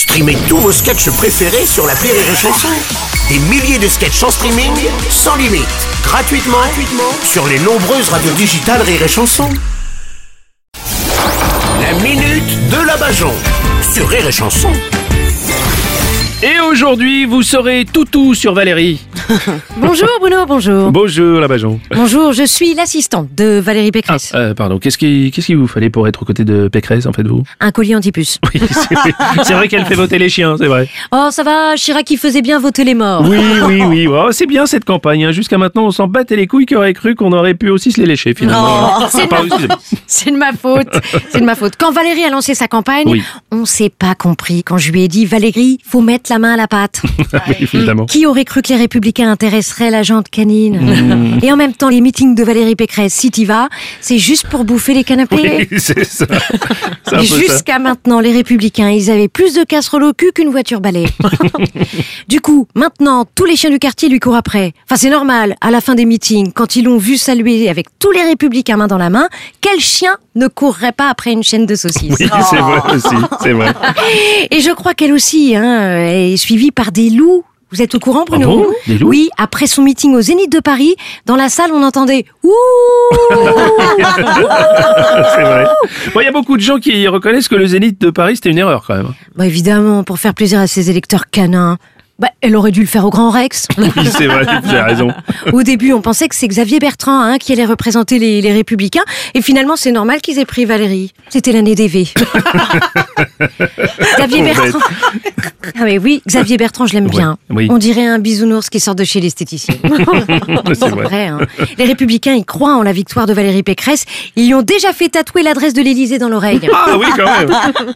Streamez tous vos sketchs préférés sur la Rire et Chanson. Des milliers de sketchs en streaming, sans limite, gratuitement, gratuitement sur les nombreuses radios digitales Rire et Chanson. La minute de la Bajon sur Rire et Chanson. Et aujourd'hui, vous saurez tout tout sur Valérie. Bonjour Bruno, bonjour. Bonjour la Bajon. Bonjour, je suis l'assistante de Valérie Pécresse. Euh, pardon, qu'est-ce qu'il vous fallait pour être aux côtés de Pécresse en fait vous? Un collier antipuce. Oui, c'est vrai qu'elle fait voter les chiens, c'est vrai. Oh, ça va, Chirac qui faisait bien voter les morts. Oui, oui, oui. Oh, c'est bien cette campagne. hein. Jusqu'à maintenant, on s'en battait les couilles qui aurait cru qu'on aurait pu aussi se les lécher finalement. Oh, c'est de, Pardon, ma... excusez-moi. c'est de ma faute. C'est de ma faute. Quand Valérie a lancé sa campagne, Oui. on s'est pas compris quand je lui ai dit Valérie, faut mettre la main à la pâte. Oui, évidemment. Qui aurait cru que les républicains intéresseraient la jante canine Mmh. Et en même temps, les meetings de Valérie Pécresse, si t'y vas, c'est juste pour bouffer les canapés. Oui, c'est ça. Jusqu'à maintenant, les républicains, ils avaient plus de casseroles au cul qu'une voiture balai. du coup, maintenant, tous les chiens du quartier lui courent après. Enfin, c'est normal. À la fin des meetings, quand ils l'ont vu saluer avec tous les républicains main dans la main, quel chien ne courrait pas après une chaîne de saucisses? Oui, c'est vrai aussi, c'est vrai. Et je crois qu'elle aussi hein, est suivie par des loups. Vous êtes au courant, Bruno Ah bon Oui, après son meeting au Zénith de Paris, dans la salle, on entendait Ouh c'est vrai. Bon, il y a beaucoup de gens qui reconnaissent que le Zénith de Paris c'était une erreur quand même. Bah évidemment, pour faire plaisir à ses électeurs canins. Bah, elle aurait dû le faire au Grand Rex. Oui, c'est vrai, vous avez raison. Au début, on pensait que c'est Xavier Bertrand hein, qui allait représenter les, les Républicains. Et finalement, c'est normal qu'ils aient pris Valérie. C'était l'année des V. Xavier Bertrand. Ah mais oui, Xavier Bertrand, je l'aime Ouais, bien. oui. On dirait un bisounours qui sort de chez l'esthéticien. C'est vrai. hein. Les Républicains, ils croient en la victoire de Valérie Pécresse. Ils lui ont déjà fait tatouer l'adresse de l'Élysée dans l'oreille. Ah oui, quand même.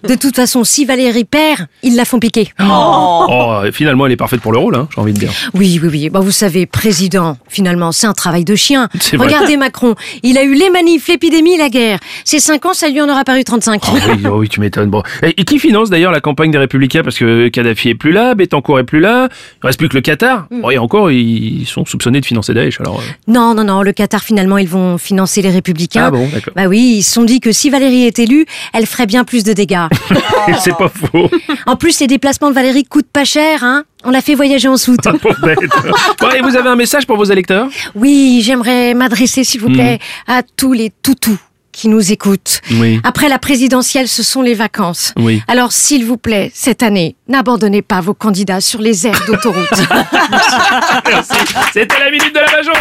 De toute façon, si Valérie perd, ils la font piquer. Oh, finalement, elle est parfaite pour le rôle, hein, j'ai envie de dire. Oui, oui, oui. Bah, vous savez, président, finalement, c'est un travail de chien. Regardez Macron. Il a eu les manifs, l'épidémie, la guerre. Ces cinq ans, ça lui en aura paru 35. Oh oui, oh oui, tu m'étonnes. Bon. Et, et qui finance d'ailleurs la campagne des Républicains? Parce que Kadhafi est plus là, Bettencourt est plus là, il reste plus que le Qatar. Mm. Bon, et encore, ils sont soupçonnés de financer Daesh. Alors, euh, Non, non, non. Le Qatar, finalement, ils vont financer les Républicains. Ah bon, d'accord. Bah oui, ils se sont dit que si Valérie est élue, elle ferait bien plus de dégâts. c'est pas faux. en plus, les déplacements de Valérie coûtent pas cher, hein. On l'a fait voyager en soute. Bon, et vous avez un message pour vos électeurs? Oui, j'aimerais m'adresser, s'il vous plaît, à tous les toutous qui nous écoutent. Oui. Après la présidentielle, ce sont les vacances. Oui. Alors, s'il vous plaît, cette année, n'abandonnez pas vos candidats sur les aires d'autoroute. Merci. C'était la minute de la Bajon.